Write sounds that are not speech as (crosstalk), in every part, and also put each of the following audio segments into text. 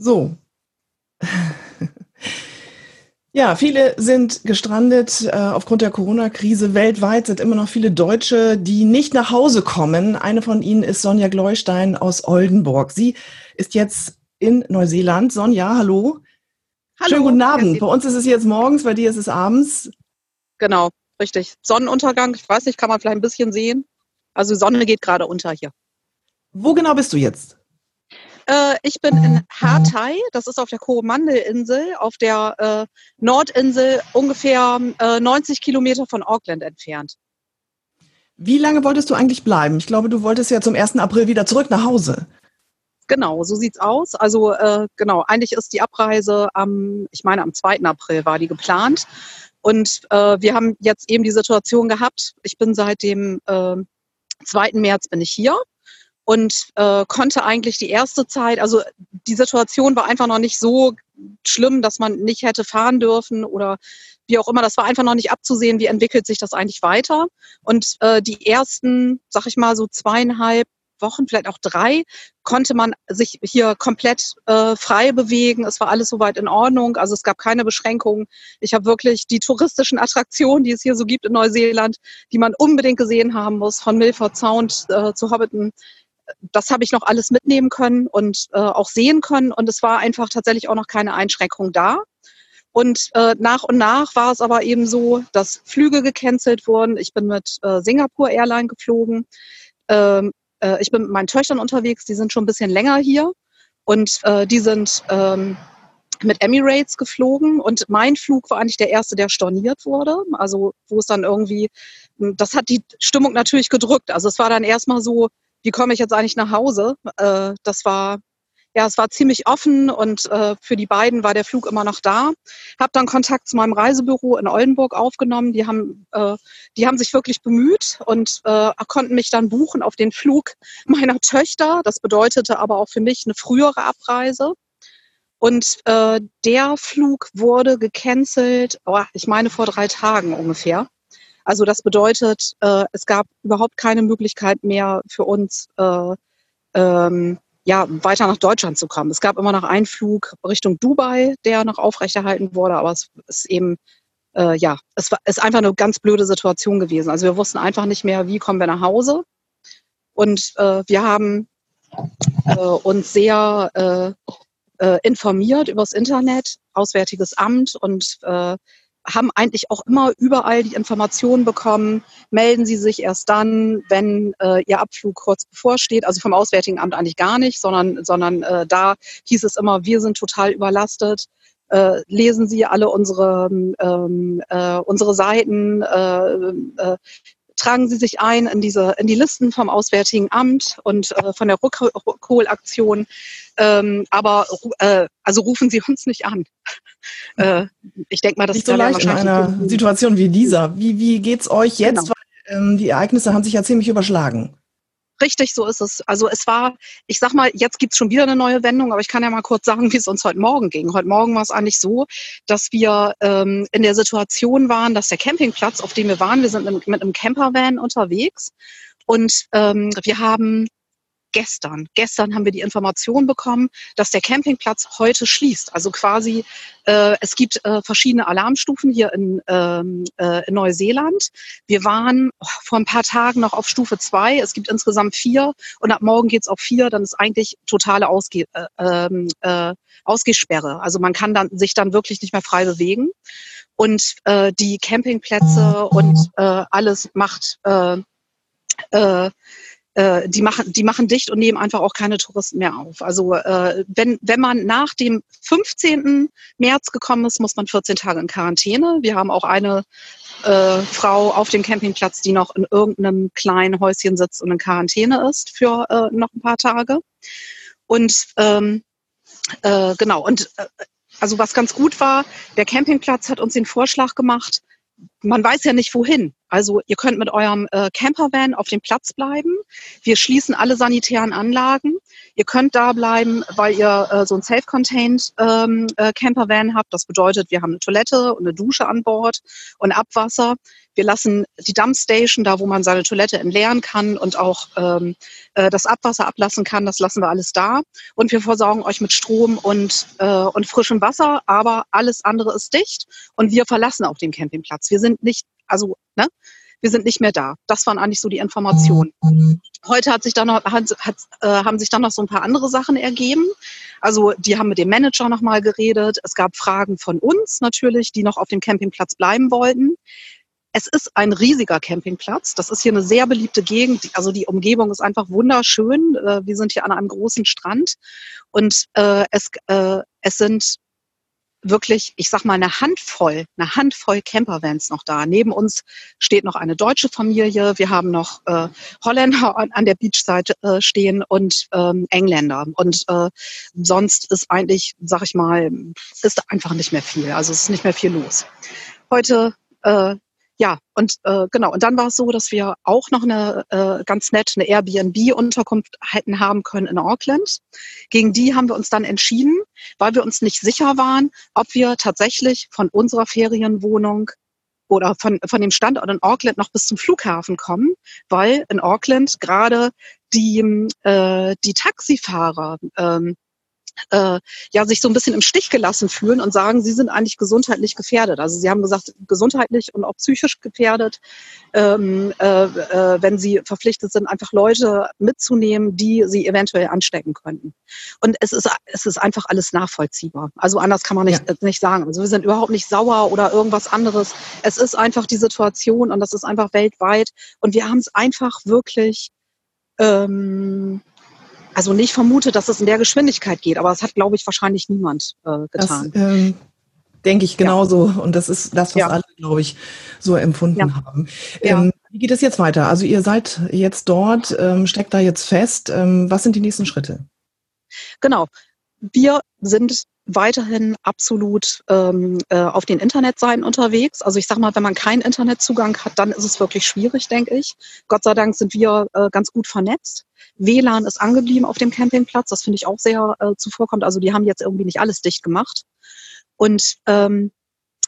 So. (laughs) Ja, viele sind gestrandet äh, aufgrund der Corona-Krise. Weltweit sind immer noch viele Deutsche, die nicht nach Hause kommen. Eine von ihnen ist Sonja Gleustein aus Oldenburg. Sie ist jetzt in Neuseeland. Sonja, hallo. Hallo. Schönen guten Abend. Bei uns ist es jetzt morgens, bei dir ist es abends. Genau, richtig. Sonnenuntergang, ich weiß nicht, kann man vielleicht ein bisschen sehen. Also Sonne geht gerade unter hier. Wo genau bist du jetzt? Äh, ich bin in Hatai, das ist auf der Coromandel-Insel, auf der äh, Nordinsel, ungefähr äh, 90 Kilometer von Auckland entfernt. Wie lange wolltest du eigentlich bleiben? Ich glaube, du wolltest ja zum 1. April wieder zurück nach Hause. Genau, so sieht's aus. Also äh, genau, eigentlich ist die Abreise am, ich meine am 2. April war die geplant. Und äh, wir haben jetzt eben die Situation gehabt, ich bin seit dem äh, 2. März bin ich hier und äh, konnte eigentlich die erste Zeit, also die Situation war einfach noch nicht so schlimm, dass man nicht hätte fahren dürfen oder wie auch immer. Das war einfach noch nicht abzusehen, wie entwickelt sich das eigentlich weiter. Und äh, die ersten, sag ich mal, so zweieinhalb Wochen, vielleicht auch drei, konnte man sich hier komplett äh, frei bewegen. Es war alles soweit in Ordnung. Also es gab keine Beschränkungen. Ich habe wirklich die touristischen Attraktionen, die es hier so gibt in Neuseeland, die man unbedingt gesehen haben muss, von Milford Sound äh, zu Hobbiton, das habe ich noch alles mitnehmen können und äh, auch sehen können. Und es war einfach tatsächlich auch noch keine Einschränkung da. Und äh, nach und nach war es aber eben so, dass Flüge gecancelt wurden. Ich bin mit äh, Singapore Airline geflogen. Ähm, äh, ich bin mit meinen Töchtern unterwegs, die sind schon ein bisschen länger hier. Und äh, die sind ähm, mit Emirates geflogen. Und mein Flug war eigentlich der erste, der storniert wurde. Also wo es dann irgendwie, das hat die Stimmung natürlich gedrückt. Also es war dann erstmal so, wie komme ich jetzt eigentlich nach Hause? Äh, das war ja, es war ziemlich offen und äh, für die beiden war der Flug immer noch da. Habe dann Kontakt zu meinem Reisebüro in Oldenburg aufgenommen. Die haben, äh, die haben sich wirklich bemüht und äh, konnten mich dann buchen auf den Flug (laughs) meiner Töchter. Das bedeutete aber auch für mich eine frühere Abreise. Und äh, der Flug wurde gecancelt, oh, ich meine vor drei Tagen ungefähr. Also das bedeutet, äh, es gab überhaupt keine Möglichkeit mehr für uns, äh, ähm, ja, weiter nach Deutschland zu kommen. Es gab immer noch einen Flug Richtung Dubai, der noch aufrechterhalten wurde, aber es ist eben, äh, ja, es war, ist einfach eine ganz blöde Situation gewesen. Also wir wussten einfach nicht mehr, wie kommen wir nach Hause. Und äh, wir haben äh, uns sehr äh, äh, informiert übers Internet, Auswärtiges Amt und äh, haben eigentlich auch immer überall die Informationen bekommen, melden Sie sich erst dann, wenn äh, Ihr Abflug kurz bevorsteht. Also vom Auswärtigen Amt eigentlich gar nicht, sondern, sondern äh, da hieß es immer, wir sind total überlastet. Äh, lesen Sie alle unsere, ähm, äh, unsere Seiten, äh, äh, tragen Sie sich ein in diese in die Listen vom Auswärtigen Amt und äh, von der Rückholaktion. Ähm, aber äh, also rufen Sie uns nicht an. Äh, ich denke mal, das ist so leicht in einer Situation wie dieser. Wie wie geht's euch jetzt? Genau. Weil ähm, die Ereignisse haben sich ja ziemlich überschlagen. Richtig, so ist es. Also es war, ich sag mal, jetzt gibt's schon wieder eine neue Wendung, aber ich kann ja mal kurz sagen, (laughs) wie es uns heute Morgen ging. Heute Morgen war es eigentlich so, dass wir ähm, in der Situation waren, dass der Campingplatz, auf dem wir waren, wir sind mit einem Campervan unterwegs und ähm, wir haben gestern. Gestern haben wir die Information bekommen, dass der Campingplatz heute schließt. Also quasi, äh, es gibt äh, verschiedene Alarmstufen hier in, ähm, äh, in Neuseeland. Wir waren oh, vor ein paar Tagen noch auf Stufe zwei. Es gibt insgesamt vier und ab morgen geht's auf vier. Dann ist eigentlich totale Ausge äh, ähm, äh, Ausgehsperre. Also man kann dann, sich dann wirklich nicht mehr frei bewegen. Und äh, die Campingplätze und äh, alles macht äh, äh, äh, die machen, die machen dicht und nehmen einfach auch keine Touristen mehr auf. Also äh, wenn, wenn man nach dem 15. März gekommen ist, muss man 14 Tage in Quarantäne. Wir haben auch eine äh, Frau auf dem Campingplatz, die noch in irgendeinem kleinen Häuschen sitzt und in Quarantäne ist für äh, noch ein paar Tage. Und ähm, äh, genau, und äh, also was ganz gut war, der Campingplatz hat uns den Vorschlag gemacht, man weiß ja nicht wohin. Also ihr könnt mit eurem äh, Campervan auf dem Platz bleiben. Wir schließen alle sanitären Anlagen. Ihr könnt da bleiben, weil ihr äh, so ein self-contained ähm, äh, Campervan habt. Das bedeutet, wir haben eine Toilette und eine Dusche an Bord und Abwasser. Wir lassen die Dumpstation, da wo man seine Toilette entleeren kann und auch ähm, äh, das Abwasser ablassen kann, das lassen wir alles da. Und wir versorgen euch mit Strom und, äh, und frischem Wasser, aber alles andere ist dicht und wir verlassen auch den Campingplatz. Wir sind nicht, also, ne? Wir sind nicht mehr da. Das waren eigentlich so die Informationen. Heute hat sich dann noch, hat, hat, äh, haben sich dann noch so ein paar andere Sachen ergeben. Also die haben mit dem Manager nochmal geredet. Es gab Fragen von uns natürlich, die noch auf dem Campingplatz bleiben wollten. Es ist ein riesiger Campingplatz. Das ist hier eine sehr beliebte Gegend. Also die Umgebung ist einfach wunderschön. Äh, wir sind hier an einem großen Strand und äh, es, äh, es sind wirklich, ich sag mal, eine Handvoll, eine Handvoll Campervans noch da. Neben uns steht noch eine deutsche Familie. Wir haben noch äh, Holländer an der Beachseite äh, stehen und ähm, Engländer. Und äh, sonst ist eigentlich, sag ich mal, ist einfach nicht mehr viel. Also es ist nicht mehr viel los. Heute äh, ja, und äh, genau, und dann war es so, dass wir auch noch eine äh, ganz nett eine Airbnb-Unterkunft hätten haben können in Auckland. Gegen die haben wir uns dann entschieden, weil wir uns nicht sicher waren, ob wir tatsächlich von unserer Ferienwohnung oder von, von dem Standort in Auckland noch bis zum Flughafen kommen, weil in Auckland gerade die, äh, die Taxifahrer ähm, äh, ja sich so ein bisschen im Stich gelassen fühlen und sagen, sie sind eigentlich gesundheitlich gefährdet. Also sie haben gesagt, gesundheitlich und auch psychisch gefährdet, ähm, äh, äh, wenn sie verpflichtet sind, einfach Leute mitzunehmen, die sie eventuell anstecken könnten. Und es ist, es ist einfach alles nachvollziehbar. Also anders kann man nicht, ja. nicht sagen. Also wir sind überhaupt nicht sauer oder irgendwas anderes. Es ist einfach die Situation und das ist einfach weltweit. Und wir haben es einfach wirklich ähm, also nicht vermute, dass es in der Geschwindigkeit geht, aber das hat, glaube ich, wahrscheinlich niemand äh, getan. Das, ähm, denke ich genauso. Ja. Und das ist das, was ja. alle, glaube ich, so empfunden ja. haben. Ähm, wie geht es jetzt weiter? Also ihr seid jetzt dort, ähm, steckt da jetzt fest. Ähm, was sind die nächsten Schritte? Genau. Wir sind weiterhin absolut ähm, äh, auf den Internetseiten unterwegs. Also ich sage mal, wenn man keinen Internetzugang hat, dann ist es wirklich schwierig, denke ich. Gott sei Dank sind wir äh, ganz gut vernetzt. WLAN ist angeblieben auf dem Campingplatz. Das finde ich auch sehr äh, zuvorkommt. Also die haben jetzt irgendwie nicht alles dicht gemacht. Und ähm,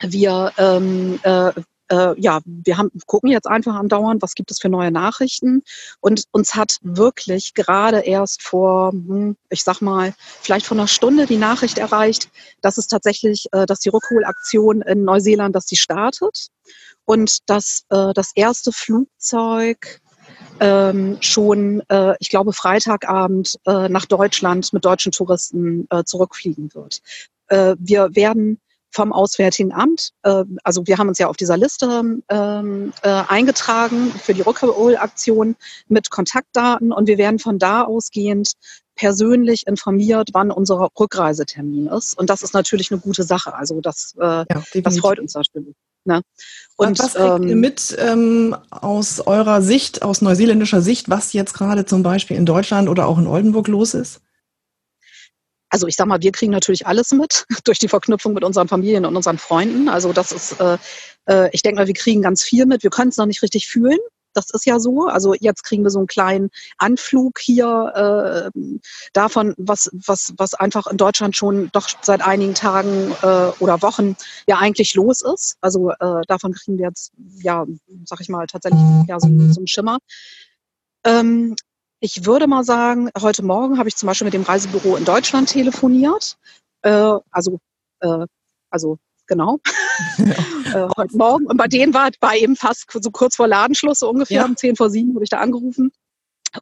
wir ähm, äh, äh, ja, wir haben, gucken jetzt einfach andauernd, was gibt es für neue Nachrichten. Und uns hat wirklich gerade erst vor, hm, ich sag mal, vielleicht vor einer Stunde die Nachricht erreicht, dass es tatsächlich, äh, dass die Rückholaktion in Neuseeland, dass sie startet und dass äh, das erste Flugzeug ähm, schon, äh, ich glaube, Freitagabend äh, nach Deutschland mit deutschen Touristen äh, zurückfliegen wird. Äh, wir werden vom Auswärtigen Amt. Äh, also wir haben uns ja auf dieser Liste ähm, äh, eingetragen für die Rückholaktion mit Kontaktdaten und wir werden von da ausgehend persönlich informiert, wann unser Rückreisetermin ist. Und das ist natürlich eine gute Sache. Also das, äh, ja, das freut uns natürlich. Ne? Und, was kriegt ähm, ihr mit ähm, aus eurer Sicht, aus neuseeländischer Sicht, was jetzt gerade zum Beispiel in Deutschland oder auch in Oldenburg los ist? Also ich sag mal, wir kriegen natürlich alles mit (laughs) durch die Verknüpfung mit unseren Familien und unseren Freunden. Also das ist, äh, äh, ich denke mal, wir kriegen ganz viel mit. Wir können es noch nicht richtig fühlen. Das ist ja so. Also jetzt kriegen wir so einen kleinen Anflug hier äh, davon, was, was, was einfach in Deutschland schon doch seit einigen Tagen äh, oder Wochen ja eigentlich los ist. Also äh, davon kriegen wir jetzt, ja, sag ich mal, tatsächlich ja, so, so einen Schimmer. Ähm, ich würde mal sagen, heute Morgen habe ich zum Beispiel mit dem Reisebüro in Deutschland telefoniert. Äh, also, äh, also genau. (laughs) äh, heute Morgen. Und bei denen war, war eben fast so kurz vor Ladenschluss, so ungefähr ja. um 10 vor 7 wurde ich da angerufen.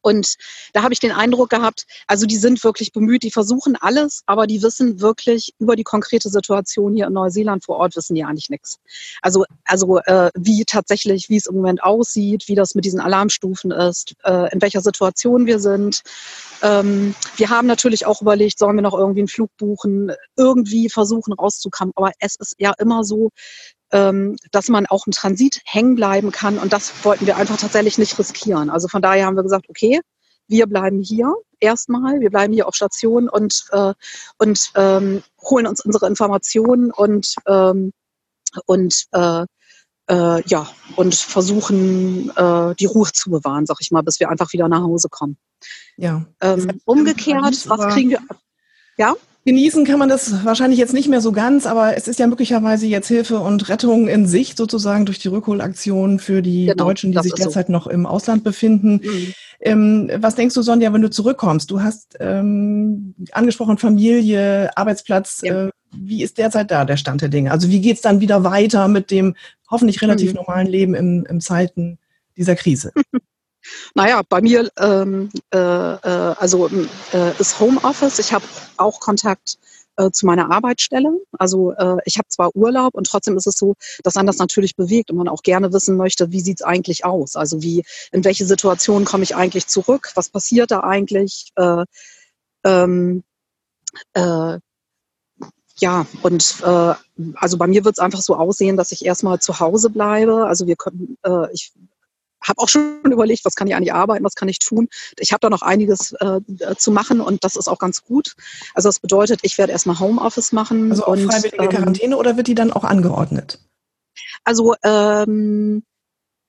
Und da habe ich den Eindruck gehabt, also die sind wirklich bemüht, die versuchen alles, aber die wissen wirklich über die konkrete Situation hier in Neuseeland vor Ort, wissen die eigentlich nichts. Also, also äh, wie tatsächlich, wie es im Moment aussieht, wie das mit diesen Alarmstufen ist, äh, in welcher Situation wir sind. Ähm, wir haben natürlich auch überlegt, sollen wir noch irgendwie einen Flug buchen, irgendwie versuchen rauszukommen. Aber es ist ja immer so, dass man auch im Transit hängen bleiben kann. Und das wollten wir einfach tatsächlich nicht riskieren. Also von daher haben wir gesagt, okay, wir bleiben hier erstmal, wir bleiben hier auf Station und, äh, und ähm, holen uns unsere Informationen und, ähm, und äh, äh, ja, und versuchen, äh, die Ruhe zu bewahren, sag ich mal, bis wir einfach wieder nach Hause kommen. Ja. Ähm, umgekehrt, was kriegen wir? Ja? Genießen kann man das wahrscheinlich jetzt nicht mehr so ganz, aber es ist ja möglicherweise jetzt Hilfe und Rettung in Sicht sozusagen durch die Rückholaktion für die genau, Deutschen, die sich derzeit so. noch im Ausland befinden. Mhm. Ähm, was denkst du, Sonja, wenn du zurückkommst? Du hast ähm, angesprochen Familie, Arbeitsplatz. Ja. Äh, wie ist derzeit da der Stand der Dinge? Also wie geht es dann wieder weiter mit dem hoffentlich relativ mhm. normalen Leben im, im Zeiten dieser Krise? (laughs) Naja, bei mir ähm, äh, äh, also äh, ist Homeoffice. Ich habe auch Kontakt äh, zu meiner Arbeitsstelle. Also äh, ich habe zwar Urlaub und trotzdem ist es so, dass man das natürlich bewegt und man auch gerne wissen möchte, wie es eigentlich aus? Also wie, in welche Situation komme ich eigentlich zurück? Was passiert da eigentlich? Äh, ähm, äh, ja, und äh, also bei mir wird es einfach so aussehen, dass ich erstmal zu Hause bleibe. Also wir können, äh, ich habe auch schon (laughs) überlegt, was kann ich eigentlich arbeiten, was kann ich tun. Ich habe da noch einiges äh, zu machen und das ist auch ganz gut. Also das bedeutet, ich werde erstmal Homeoffice machen. Also auch und, freiwillige ähm, Quarantäne oder wird die dann auch angeordnet? Also ähm,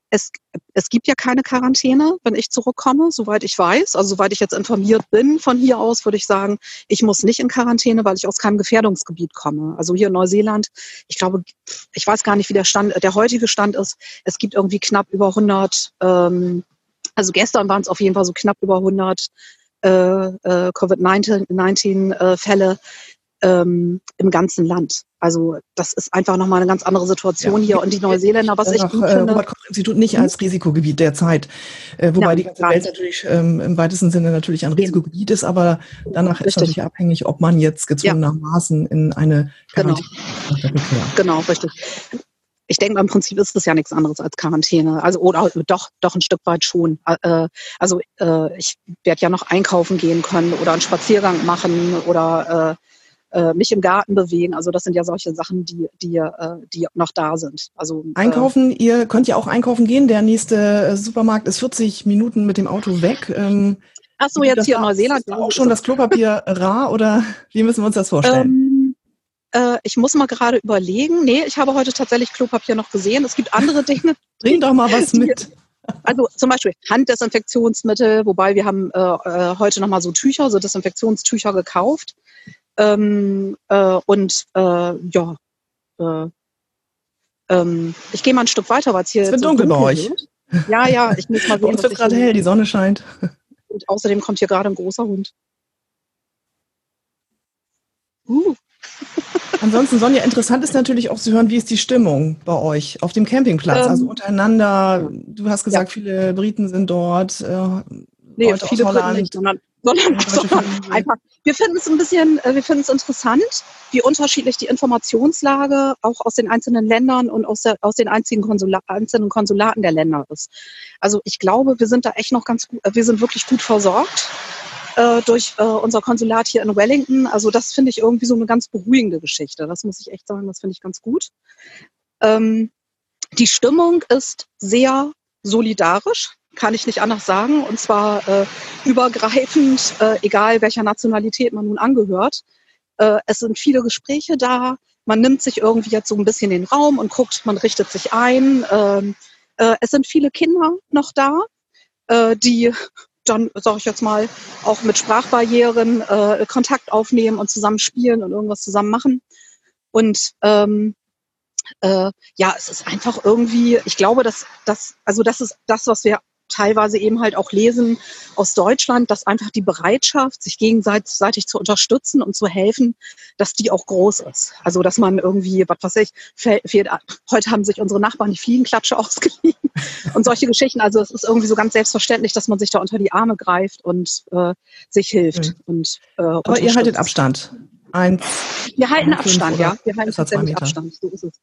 es, es gibt ja keine Quarantäne, wenn ich zurückkomme, soweit ich weiß. Also soweit ich jetzt informiert bin von hier aus, würde ich sagen, ich muss nicht in Quarantäne, weil ich aus keinem Gefährdungsgebiet komme. Also hier in Neuseeland, ich glaube, ich weiß gar nicht, wie der Stand, der heutige Stand ist. Es gibt irgendwie knapp über 100, ähm, also gestern waren es auf jeden Fall so knapp über 100 äh, äh, Covid-19-Fälle. Äh, ähm, im ganzen Land. Also das ist einfach nochmal eine ganz andere Situation ja. hier. Und die Neuseeländer, was ich gut äh, finde... Robert-Koch-Institut nicht hm? als Risikogebiet derzeit, äh, wobei ja, die ganze Welt natürlich ähm, im weitesten Sinne natürlich ein Risikogebiet ist, aber danach richtig. ist natürlich abhängig, ob man jetzt gezwungenermaßen ja. in eine Quarantäne genau. genau, richtig. Ich denke, im Prinzip ist das ja nichts anderes als Quarantäne. Also oder doch, doch ein Stück weit schon. Äh, also äh, ich werde ja noch einkaufen gehen können oder einen Spaziergang machen oder äh, mich im Garten bewegen. Also das sind ja solche Sachen, die, die, äh, die noch da sind. Also äh, Einkaufen, äh, ihr könnt ja auch einkaufen gehen. Der nächste äh, Supermarkt ist 40 Minuten mit dem Auto weg. Ähm, Ach so, jetzt hier in Neuseeland. Ist auch schon das Klopapier (laughs) rar oder wie müssen wir uns das vorstellen? Ähm, äh, ich muss mal gerade überlegen. Nee, ich habe heute tatsächlich Klopapier noch gesehen. Es gibt andere (laughs) Dinge. Bring doch mal was mit. Also zum Beispiel Handdesinfektionsmittel, wobei wir haben äh, heute nochmal so Tücher, so Desinfektionstücher gekauft. Ähm, äh, und äh, ja, äh, ähm, ich gehe mal ein Stück weiter, weil es hier es wird so dunkel bei euch. Wird. Ja, ja, ich muss mal (laughs) sehen. Uns wird gerade hell, die Sonne scheint. Und außerdem kommt hier gerade ein großer Hund. Uh. (laughs) Ansonsten, Sonja, interessant ist natürlich auch zu hören, wie ist die Stimmung bei euch auf dem Campingplatz? Ähm, also untereinander, du hast gesagt, ja. viele Briten sind dort. Äh, nee, viele Briten nicht, sondern sondern, (laughs) sondern einfach, wir finden es ein bisschen, äh, wir finden es interessant, wie unterschiedlich die Informationslage auch aus den einzelnen Ländern und aus, der, aus den einzigen Konsula einzelnen Konsulaten der Länder ist. Also ich glaube, wir sind da echt noch ganz gut, äh, wir sind wirklich gut versorgt äh, durch äh, unser Konsulat hier in Wellington. Also das finde ich irgendwie so eine ganz beruhigende Geschichte. Das muss ich echt sagen, das finde ich ganz gut. Ähm, die Stimmung ist sehr solidarisch kann ich nicht anders sagen. Und zwar äh, übergreifend, äh, egal welcher Nationalität man nun angehört. Äh, es sind viele Gespräche da. Man nimmt sich irgendwie jetzt so ein bisschen den Raum und guckt, man richtet sich ein. Ähm, äh, es sind viele Kinder noch da, äh, die dann, sage ich jetzt mal, auch mit Sprachbarrieren äh, Kontakt aufnehmen und zusammen spielen und irgendwas zusammen machen. Und ähm, äh, ja, es ist einfach irgendwie, ich glaube, dass das, also das ist das, was wir teilweise eben halt auch lesen aus Deutschland, dass einfach die Bereitschaft, sich gegenseitig zu unterstützen und zu helfen, dass die auch groß ist. Also dass man irgendwie, was weiß ich, fehlt, heute haben sich unsere Nachbarn die Fliegenklatsche (laughs) ausgeliehen und solche Geschichten. Also es ist irgendwie so ganz selbstverständlich, dass man sich da unter die Arme greift und äh, sich hilft. Mhm. Und, äh, Aber ihr haltet Abstand. Eins, wir halten Abstand, ja. Wir halten tatsächlich Abstand. So ist es.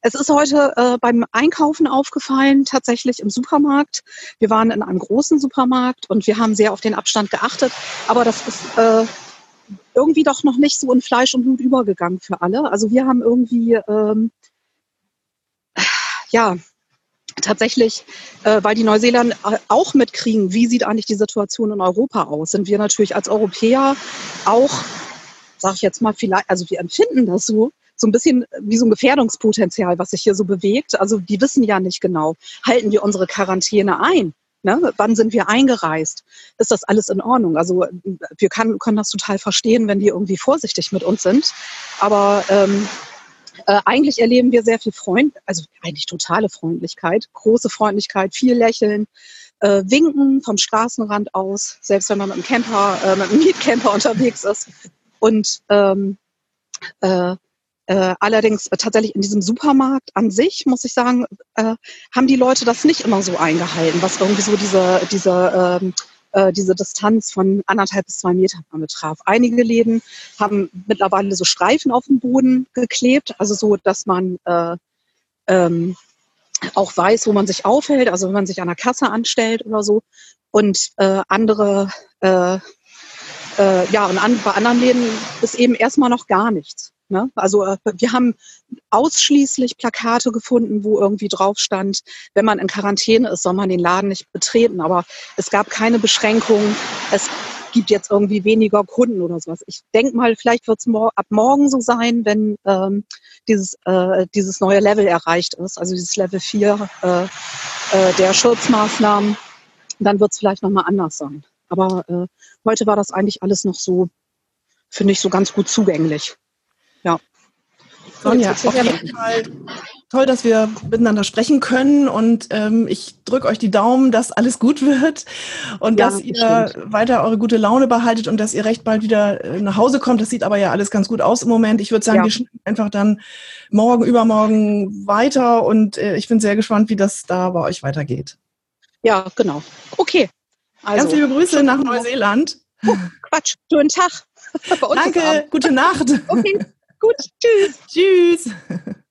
Es ist heute äh, beim Einkaufen aufgefallen, tatsächlich im Supermarkt. Wir waren in einem großen Supermarkt und wir haben sehr auf den Abstand geachtet. Aber das ist äh, irgendwie doch noch nicht so in Fleisch und Blut übergegangen für alle. Also wir haben irgendwie, ähm, ja, tatsächlich, äh, weil die Neuseeländer auch mitkriegen, wie sieht eigentlich die Situation in Europa aus, sind wir natürlich als Europäer auch, sage ich jetzt mal vielleicht, also wir empfinden das so, so ein bisschen wie so ein Gefährdungspotenzial, was sich hier so bewegt. Also die wissen ja nicht genau, halten wir unsere Quarantäne ein? Ne? Wann sind wir eingereist? Ist das alles in Ordnung? Also wir kann, können das total verstehen, wenn die irgendwie vorsichtig mit uns sind. Aber ähm, äh, eigentlich erleben wir sehr viel Freund, also eigentlich totale Freundlichkeit, große Freundlichkeit, viel Lächeln, äh, Winken vom Straßenrand aus, selbst wenn man mit einem Camper, äh, mit einem Mietcamper (laughs) unterwegs ist. Und ähm, äh, äh, allerdings äh, tatsächlich in diesem Supermarkt an sich, muss ich sagen, äh, haben die Leute das nicht immer so eingehalten, was irgendwie so diese, diese, ähm, äh, diese Distanz von anderthalb bis zwei Metern betraf. Einige Läden haben mittlerweile so Streifen auf dem Boden geklebt, also so, dass man äh, ähm, auch weiß, wo man sich aufhält, also wenn man sich an der Kasse anstellt oder so. Und äh, andere, ja, und an, bei anderen Läden ist eben erstmal noch gar nichts. Ne? Also äh, wir haben ausschließlich Plakate gefunden, wo irgendwie drauf stand, wenn man in Quarantäne ist, soll man den Laden nicht betreten. Aber es gab keine Beschränkungen. Es gibt jetzt irgendwie weniger Kunden oder sowas. Ich denke mal, vielleicht wird es mor ab morgen so sein, wenn ähm, dieses, äh, dieses neue Level erreicht ist, also dieses Level 4 äh, äh, der Schutzmaßnahmen, dann wird es vielleicht nochmal anders sein. Aber äh, heute war das eigentlich alles noch so, finde ich, so ganz gut zugänglich. Ja. Sonja, auf jeden Fall toll, dass wir miteinander sprechen können und ähm, ich drücke euch die Daumen, dass alles gut wird und ja, dass ihr stimmt. weiter eure gute Laune behaltet und dass ihr recht bald wieder äh, nach Hause kommt. Das sieht aber ja alles ganz gut aus im Moment. Ich würde sagen, ja. wir schneiden einfach dann morgen, übermorgen weiter und äh, ich bin sehr gespannt, wie das da bei euch weitergeht. Ja, genau. Okay. Also, Ganz liebe Grüße nach Neuseeland. Oh, Quatsch, schönen Tag. (laughs) Danke, gute Nacht. Okay. (laughs) Gut, tschüss. Tschüss. (laughs)